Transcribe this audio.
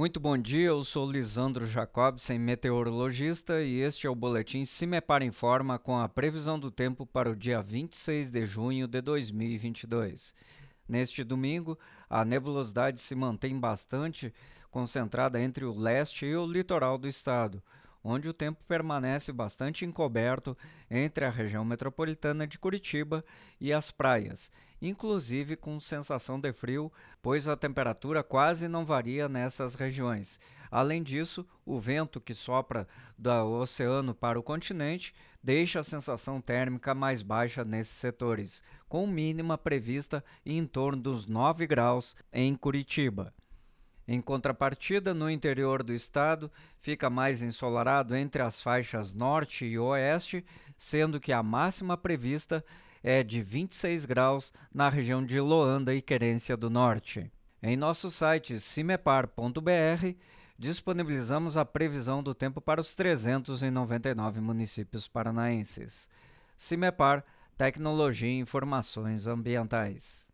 Muito bom dia, eu sou Lisandro Jacobsen, meteorologista, e este é o boletim Cimepar Informa com a previsão do tempo para o dia 26 de junho de 2022. Neste domingo, a nebulosidade se mantém bastante concentrada entre o leste e o litoral do estado onde o tempo permanece bastante encoberto entre a região metropolitana de Curitiba e as praias, inclusive com sensação de frio, pois a temperatura quase não varia nessas regiões. Além disso, o vento que sopra do oceano para o continente deixa a sensação térmica mais baixa nesses setores, com mínima prevista em torno dos 9 graus em Curitiba. Em contrapartida, no interior do estado, fica mais ensolarado entre as faixas norte e oeste, sendo que a máxima prevista é de 26 graus na região de Loanda e Querência do Norte. Em nosso site cimepar.br, disponibilizamos a previsão do tempo para os 399 municípios paranaenses. Cimepar, Tecnologia e Informações Ambientais.